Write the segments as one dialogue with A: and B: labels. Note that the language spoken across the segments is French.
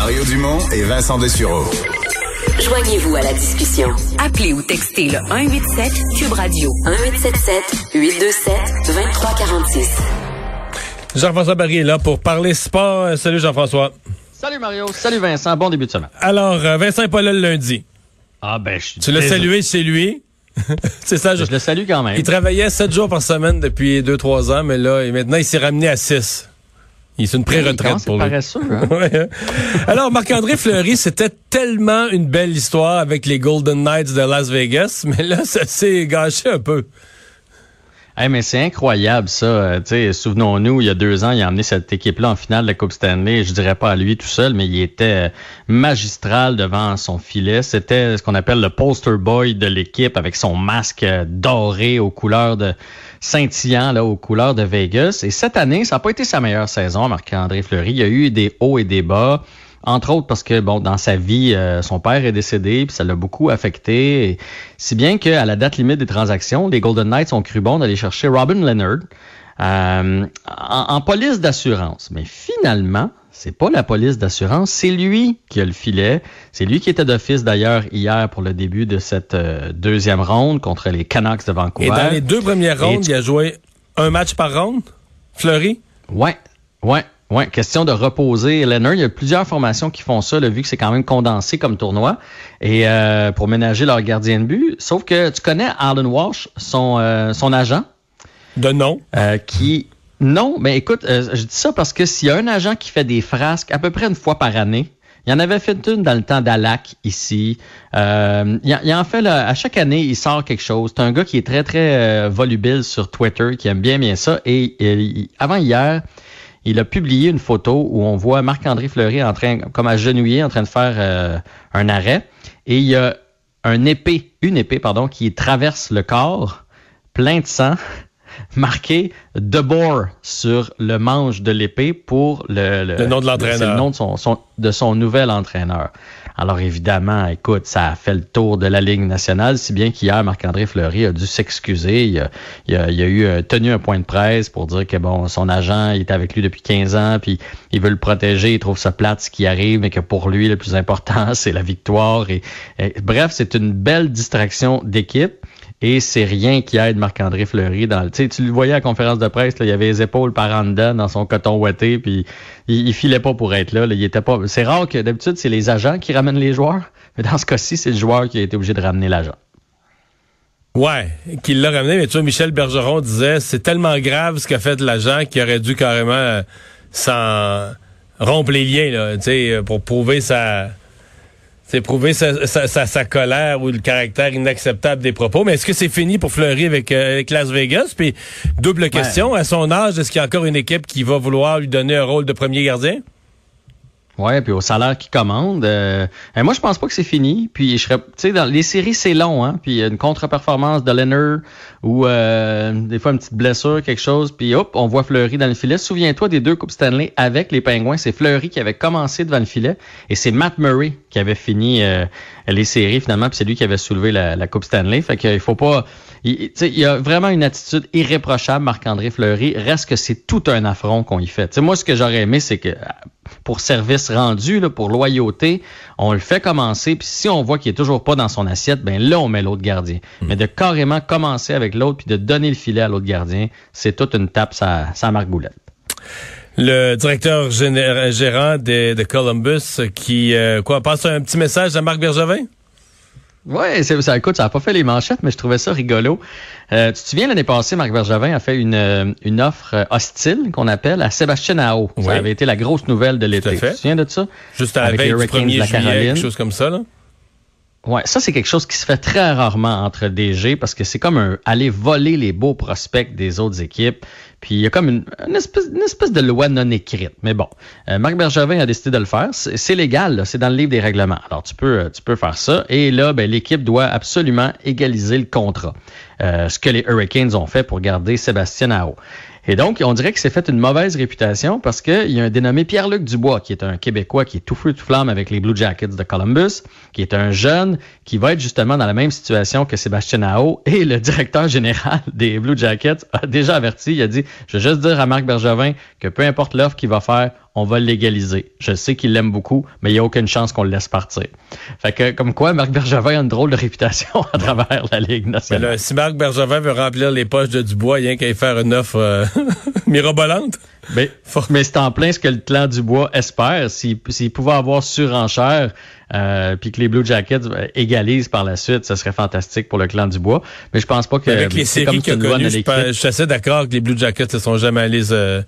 A: Mario Dumont et Vincent Dessureau.
B: Joignez-vous à la discussion. Appelez ou textez le 187 Cube Radio 1877 827 2346.
C: Jean-François Barry est là pour parler sport. Salut Jean-François.
D: Salut Mario, salut Vincent, bon début de semaine.
C: Alors, euh, Vincent est pas là le lundi.
D: Ah ben, je suis
C: Tu l'as salué chez lui. C'est ça, je,
D: Je le salue quand même.
C: Il travaillait 7 jours par semaine depuis 2-3 ans, mais là, et maintenant, il s'est ramené à 6. C'est une pré-retraite pour lui.
D: paresseux, hein?
C: Ouais, hein. Alors, Marc-André Fleury, c'était tellement une belle histoire avec les Golden Knights de Las Vegas, mais là, ça s'est gâché un peu.
D: Mais c'est incroyable ça. Euh, Souvenons-nous, il y a deux ans, il a emmené cette équipe-là en finale de la Coupe Stanley. Je dirais pas à lui tout seul, mais il était euh, magistral devant son filet. C'était ce qu'on appelle le poster boy de l'équipe avec son masque euh, doré aux couleurs de scintillant, là, aux couleurs de Vegas. Et cette année, ça n'a pas été sa meilleure saison, Marc-André Fleury. Il y a eu des hauts et des bas. Entre autres parce que bon, dans sa vie, euh, son père est décédé, puis ça l'a beaucoup affecté. Et si bien qu'à la date limite des transactions, les Golden Knights ont cru bon d'aller chercher Robin Leonard euh, en, en police d'assurance. Mais finalement, c'est pas la police d'assurance, c'est lui qui a le filet. C'est lui qui était d'office d'ailleurs hier pour le début de cette euh, deuxième ronde contre les Canucks de Vancouver.
C: Et dans les deux premières rondes, il a joué un match par ronde, Fleury?
D: Ouais, ouais, ouais. Question de reposer Leonard. Il y a plusieurs formations qui font ça, là, vu que c'est quand même condensé comme tournoi, et euh, pour ménager leur gardien de but. Sauf que tu connais Alan Walsh, son, euh, son agent,
C: De nom.
D: euh, qui... Non, mais écoute, euh, je dis ça parce que s'il y a un agent qui fait des frasques à peu près une fois par année, il y en avait fait une dans le temps d'Alac ici. Euh, il, il en fait là, à chaque année, il sort quelque chose. C'est un gars qui est très très euh, volubile sur Twitter, qui aime bien bien ça. Et, avant hier, il a publié une photo où on voit Marc-André Fleury en train, comme agenouillé, en train de faire euh, un arrêt. Et il y a un épée, une épée, pardon, qui traverse le corps, plein de sang, marqué De Boer sur le manche de l'épée pour le,
C: Le nom de l'entraîneur.
D: Le nom de son, son- de son nouvel entraîneur. Alors évidemment, écoute, ça a fait le tour de la Ligue nationale, si bien qu'hier, Marc-André Fleury a dû s'excuser. Il a, il a- eu euh, tenu un point de presse pour dire que bon, son agent il est avec lui depuis 15 ans, puis il veut le protéger, il trouve ça plate ce qui arrive, mais que pour lui, le plus important, c'est la victoire. Et- bref, c'est une belle distraction d'équipe. Et c'est rien qui aide Marc-André Fleury dans le. Tu le voyais à la conférence de presse, là, il avait les épaules par en dedans dans son coton ouetté, puis il, il filait pas pour être là. là, il était pas. C'est rare que d'habitude c'est les agents qui ramènent les joueurs, mais dans ce cas-ci, c'est le joueur qui a été obligé de ramener l'agent.
C: Ouais, qu'il l'a ramené, mais tu vois, Michel Bergeron disait c'est tellement grave ce qu'a fait l'agent qu'il aurait dû carrément euh, s'en rompre les liens, là, pour prouver sa. C'est prouver sa, sa, sa, sa colère ou le caractère inacceptable des propos. Mais est-ce que c'est fini pour Fleury avec, euh, avec Las Vegas? Puis, double question, à son âge, est-ce qu'il y a encore une équipe qui va vouloir lui donner un rôle de premier gardien?
D: Ouais, puis au salaire qu'il commande. euh, moi, je pense pas que c'est fini. Puis je serais, tu sais, dans les séries, c'est long, hein. Puis une contre-performance de Leonard ou euh, des fois une petite blessure, quelque chose. Puis hop, on voit Fleury dans le filet. Souviens-toi des deux coupes Stanley avec les Pingouins. C'est Fleury qui avait commencé devant le filet et c'est Matt Murray qui avait fini euh, les séries finalement. Puis c'est lui qui avait soulevé la, la coupe Stanley. Fait qu'il faut pas. Il, il y a vraiment une attitude irréprochable, Marc-André Fleury. Reste que c'est tout un affront qu'on y fait. Tu sais, moi, ce que j'aurais aimé, c'est que pour service rendu, là, pour loyauté, on le fait commencer. Puis si on voit qu'il est toujours pas dans son assiette, ben là, on met l'autre gardien. Mais de carrément commencer avec l'autre puis de donner le filet à l'autre gardien, c'est toute une tape, ça, ça marque boulette.
C: Le directeur géné- gérant de, de Columbus qui, euh, quoi, passe un petit message à Marc Bergevin?
D: Ouais, c'est, ça, écoute, ça n'a pas fait les manchettes, mais je trouvais ça rigolo. Euh, tu te souviens, l'année passée, Marc Bergevin a fait une, euh, une offre euh, hostile qu'on appelle à Sébastien Ao.
C: Oui.
D: Ça avait été la grosse nouvelle de l'été. Tu te souviens de ça?
C: Juste à
D: Avec les
C: du
D: Hurricanes
C: 1er
D: de la
C: juillet, quelque chose comme ça, là?
D: Ouais, ça c'est quelque chose qui se fait très rarement entre DG parce que c'est comme un, aller voler les beaux prospects des autres équipes. Puis il y a comme une, espèce, de loi non écrite. Mais bon, euh, Marc Bergevin a décidé de le faire. C'est légal, c'est dans le livre des règlements. Alors tu peux, euh, tu peux faire ça. Et là, ben, l'équipe doit absolument égaliser le contrat. Euh, ce que les Hurricanes ont fait pour garder Sébastien Ao. Et donc, on dirait que c'est fait une mauvaise réputation parce qu'il y a un dénommé Pierre-Luc Dubois, qui est un Québécois qui est tout feu tout flamme avec les Blue Jackets de Columbus, qui est un jeune qui va être justement dans la même situation que Sébastien Ao. Et le directeur général des Blue Jackets a déjà averti, il a dit, je veux juste dire à Marc Bergevin que peu importe l'offre qu'il va faire, on va l'égaliser. Je sais qu'il l'aime beaucoup, mais il n'y a aucune chance qu'on le laisse partir. Fait que, comme quoi, Marc Bergevin a une drôle de réputation à travers la Ligue nationale.
C: si Marc Bergevin veut remplir les poches de Dubois, il y a qu'à y faire une offre euh, mirobolante.
D: Mais, mais c'est en plein ce que le clan Dubois espère. S'il pouvait avoir surenchère, euh, puis que les Blue Jackets euh, égalisent par la suite, ce serait fantastique pour le clan Dubois. Mais je pense pas que...
C: Avec les séries qu'il a connues, je, suis assez d'accord que les Blue Jackets ne sont jamais allés... Euh,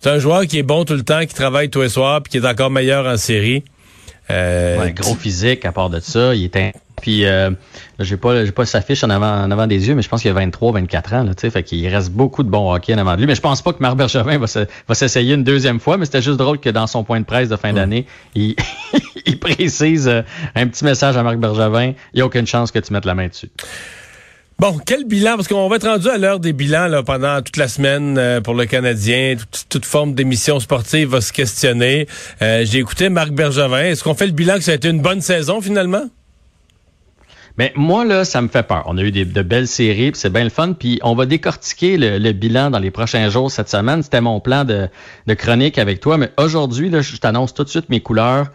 C: c'est un joueur qui est bon tout le temps, qui travaille tous les soirs, puis qui est encore meilleur en série.
D: Euh, gros physique, à part de ça, il est puis euh, j'ai pas j'ai pas sa fiche en avant en avant des yeux, mais je pense qu'il a 23, 24 ans, là, tu sais, fait qu'il reste beaucoup de bon hockey en avant de lui. Mais je pense pas que Marc Bergevin va, va s'essayer une deuxième fois, mais c'était juste drôle que dans son point de presse de fin d'année, il, il précise euh, un petit message à Marc Bergevin. Il n'y a aucune chance que tu mettes la main dessus.
C: Bon, quel bilan? Parce qu'on va être rendu à l'heure des bilans là, pendant toute la semaine euh, pour le Canadien. Toute, forme d'émission sportive va se questionner. Euh, j'ai écouté Marc Bergevin. Est-ce qu'on fait le bilan que ça a été une bonne saison finalement?
D: Mais moi, là, ça me fait peur. On a eu des, de belles séries, c'est bien le fun. Puis on va décortiquer le, bilan dans les prochains jours cette semaine. C'était mon plan de, de, chronique avec toi. Mais aujourd'hui, là, je t'annonce tout de suite mes couleurs.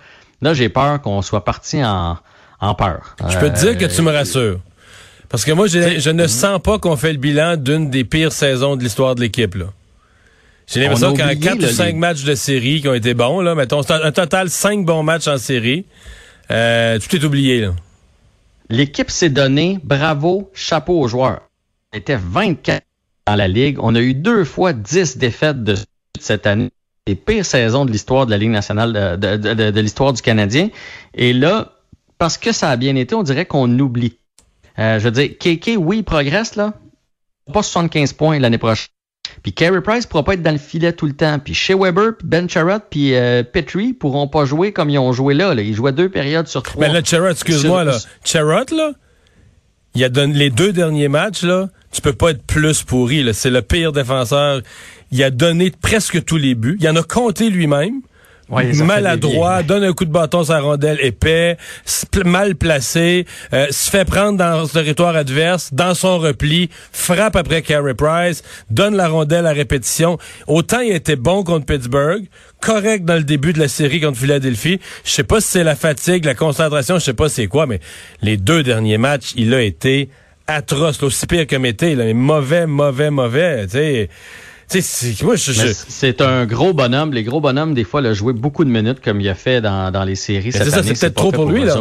D: Là, j'ai peur qu'on soit parti en, en peur.
C: Je peux te dire que tu me rassures. Parce que moi, je ne sens pas qu'on fait le bilan d'une des pires saisons de l'histoire de l'équipe. J'ai l'impression qu'en quatre ou cinq matchs de série qui ont été bons, là, mettons, un total cinq bons matchs en série, euh, tout est oublié.
D: L'équipe s'est donnée, bravo, chapeau aux joueurs. On était 24 dans la Ligue. On a eu deux fois 10 défaites de cette année. Les pires saisons de l'histoire de la Ligue nationale, de, de l'histoire du Canadien. Et là, parce que ça a bien été, on dirait qu'on oublie euh, je veux dire, KK, oui, il progresse, là. Pas 75 points l'année prochaine. Puis Carey Price pourra pas être dans le filet tout le temps. Puis Shea Weber, puis Ben Charrot, puis euh, Petrie pourront pas jouer comme ils ont joué là, Ils jouaient deux périodes sur trois.
C: Mais là, Charrot, excuse-moi, là. Charrot, là, il a donné les deux derniers matchs, là, tu peux pas être plus pourri, là. C'est le pire défenseur. Il a donné presque tous les buts. Il en a compté lui-même maladroit, donne un coup de bâton sur la rondelle épais, mal placé, euh, se fait prendre dans le territoire adverse, dans son repli, frappe après Carey Price, donne la rondelle à répétition. Autant il était bon contre Pittsburgh, correct dans le début de la série contre Philadelphie. Je sais pas si c'est la fatigue, la concentration, je sais pas c'est quoi, mais les deux derniers matchs, il a été atroce, aussi pire que Mété, mais mauvais, mauvais, mauvais, tu sais.
D: C'est un gros bonhomme. Les gros bonhommes, des fois, il a joué beaucoup de minutes comme il a fait dans, dans les séries.
C: C'est ça, c'est peut-être trop pour, lui, là.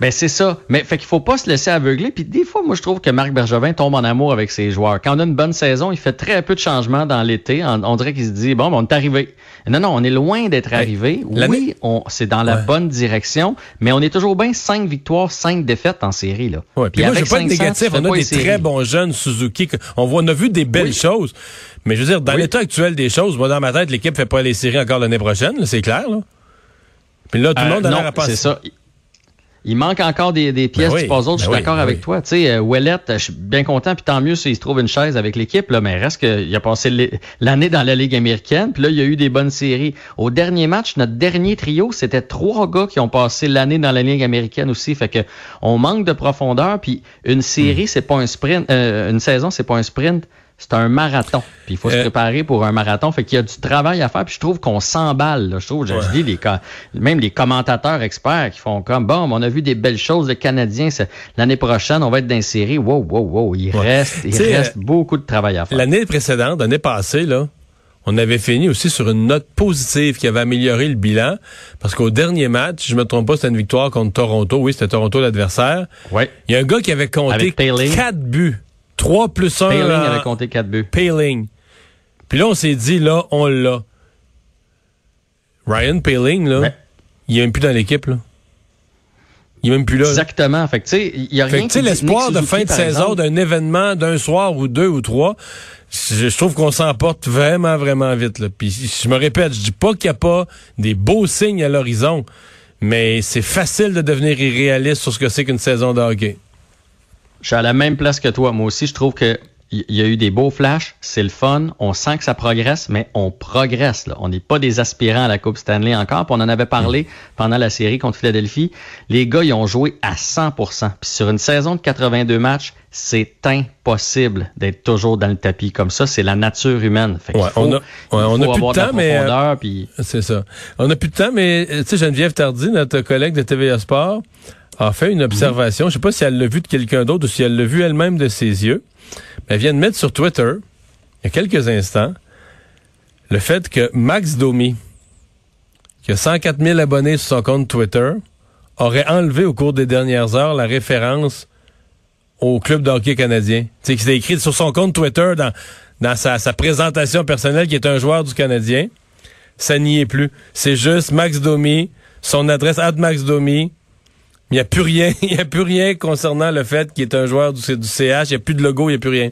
D: Ben c'est ça. Mais fait qu'il faut pas se laisser aveugler. Puis des fois, moi je trouve que Marc Bergevin tombe en amour avec ses joueurs. Quand on a une bonne saison, il fait très peu de changements dans l'été. On, dirait qu'il se dit bon, ben, on est arrivé. Non, non, on est loin d'être arrivé. Oui, c'est dans la bonne direction, mais on est toujours bien cinq victoires, cinq défaites en série là.
C: Ouais, puis, moi, je pas être négatif. On a des très bons jeunes Suzuki. On voit, on a vu des belles choses. Mais je veux dire, dans l'état actuel des choses, moi dans ma tête, l'équipe fait pas les séries encore l'année prochaine. C'est clair. Là. Puis là, tout le euh, monde a l'air à
D: passer. C'est ça. Il manque encore des, des pièces ben du puzzle. je suis ben d'accord ben avec toi. Tu sais, euh, je suis bien content, puis tant mieux s'il se trouve une chaise avec l'équipe, là, mais reste qu'il a passé l'année dans la Ligue américaine, puis là, il y a eu des bonnes séries. Au dernier match, notre dernier trio, c'était trois gars qui ont passé l'année dans la Ligue américaine aussi. Fait que on manque de profondeur, puis une série, hmm. c'est pas un sprint, euh, une saison, c'est pas un sprint c'est un marathon. Puis il faut se euh, préparer pour un marathon. Fait qu'il y a du travail à faire. Puis je trouve qu'on s'emballe. Je trouve, je, dis les, même les commentateurs experts qui font comme bon, on a vu des belles choses. Le Canadien, l'année prochaine, on va être d'insérer. Wow, wow, wow. Il reste, il reste beaucoup de travail à faire.
C: L'année précédente, l'année passée, là, on avait fini aussi sur une note positive qui avait amélioré le bilan. Parce qu'au dernier match, je me trompe pas, c'était une victoire contre Toronto. Oui, c'était Toronto l'adversaire.
D: Ouais.
C: Il y a un gars qui avait compté quatre buts 3 plus 1.
D: Payling avait compté 4 buts.
C: Payling. Puis là, on s'est dit, là, on l'a. Ryan Payling, là, il est même plus dans l'équipe, là. Il est même plus là.
D: Exactement. Fait que, tu sais, il y a rien
C: Tu sais, l'espoir de fin de saison, d'un événement, d'un soir ou deux ou trois, je, trouve qu'on s'emporte vraiment, vraiment vite, là. Puis, je me répète, je dis pas qu'il n'y a pas des beaux signes à l'horizon, mais c'est facile de devenir irréaliste sur ce que c'est qu'une saison de hockey
D: je suis à la même place que toi. Moi aussi, je trouve que il y a eu des beaux flashs, c'est le fun, on sent que ça progresse, mais on progresse. Là. On n'est pas des aspirants à la Coupe Stanley encore. Puis on en avait parlé pendant la série contre Philadelphie. Les gars, ils ont joué à 100% Puis sur une saison de 82 matchs, c'est impossible d'être toujours dans le tapis comme ça. C'est la nature humaine.
C: Fait on a, on a plus de temps, mais euh, c'est ça. On a plus de temps, mais tu sais, Geneviève Tardy, notre collègue de TVA Sport, a fait une observation. Je Je sais pas si elle l'a vu de quelqu'un d'autre ou si elle l'a vu elle-même de ses yeux. Elle vient de mettre sur Twitter, il y a quelques instants, le fait que Max Domi, qui a 104 000 abonnés sur son compte Twitter, aurait enlevé au cours des dernières heures la référence au club de hockey canadien. Tu sais, qui écrit sur son compte Twitter dans, dans sa, sa, présentation personnelle qui est un joueur du Canadien. Ça n'y est plus. C'est juste Max Domi, son adresse at Max Domi, il n'y a plus rien. Il n'y a plus rien concernant le fait qu'il est un joueur du, du CH. Il n'y a plus de logo, il n'y a plus rien.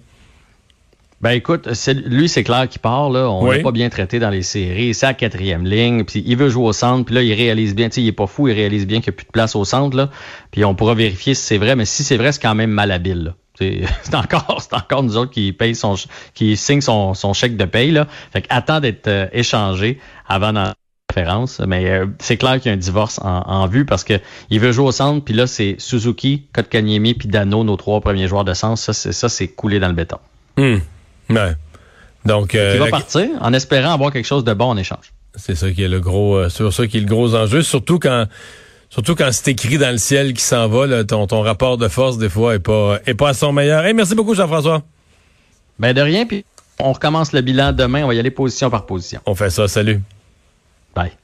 D: Ben écoute, lui c'est clair qu'il part là. On l'a pas bien traité dans les séries. C'est à quatrième ligne. Puis il veut jouer au centre. Puis là il réalise bien. Tu sais, il est pas fou. Il réalise bien qu'il n'y a plus de place au centre là. Puis on pourra vérifier si c'est vrai. Mais si c'est vrai, c'est quand même malhabile. C'est encore, c'est encore nous autres qui paye son, qui signe son, son chèque de paye là. Fait attend d'être euh, échangé avant d'en mais euh, c'est clair qu'il y a un divorce en, vue parce que il veut jouer au centre, puis là, c'est Suzuki, Kotkaniemi, puis Dano, nos trois premiers joueurs de centre. Ça, c'est, ça, c'est coulé dans le béton.
C: Hum. Ouais. Donc,
D: euh, il va partir en espérant avoir quelque chose de bon en échange.
C: C'est ça qui est le gros, euh, ça qui est le gros enjeu, surtout quand, surtout quand c'est écrit dans le ciel qui s'en va, ton, ton rapport de force des fois est pas, est pas à son meilleur. Hey, merci beaucoup Jean-François.
D: Ben de rien, puis on recommence le bilan demain. On va y aller position par position.
C: On fait ça. Salut.
D: Bye.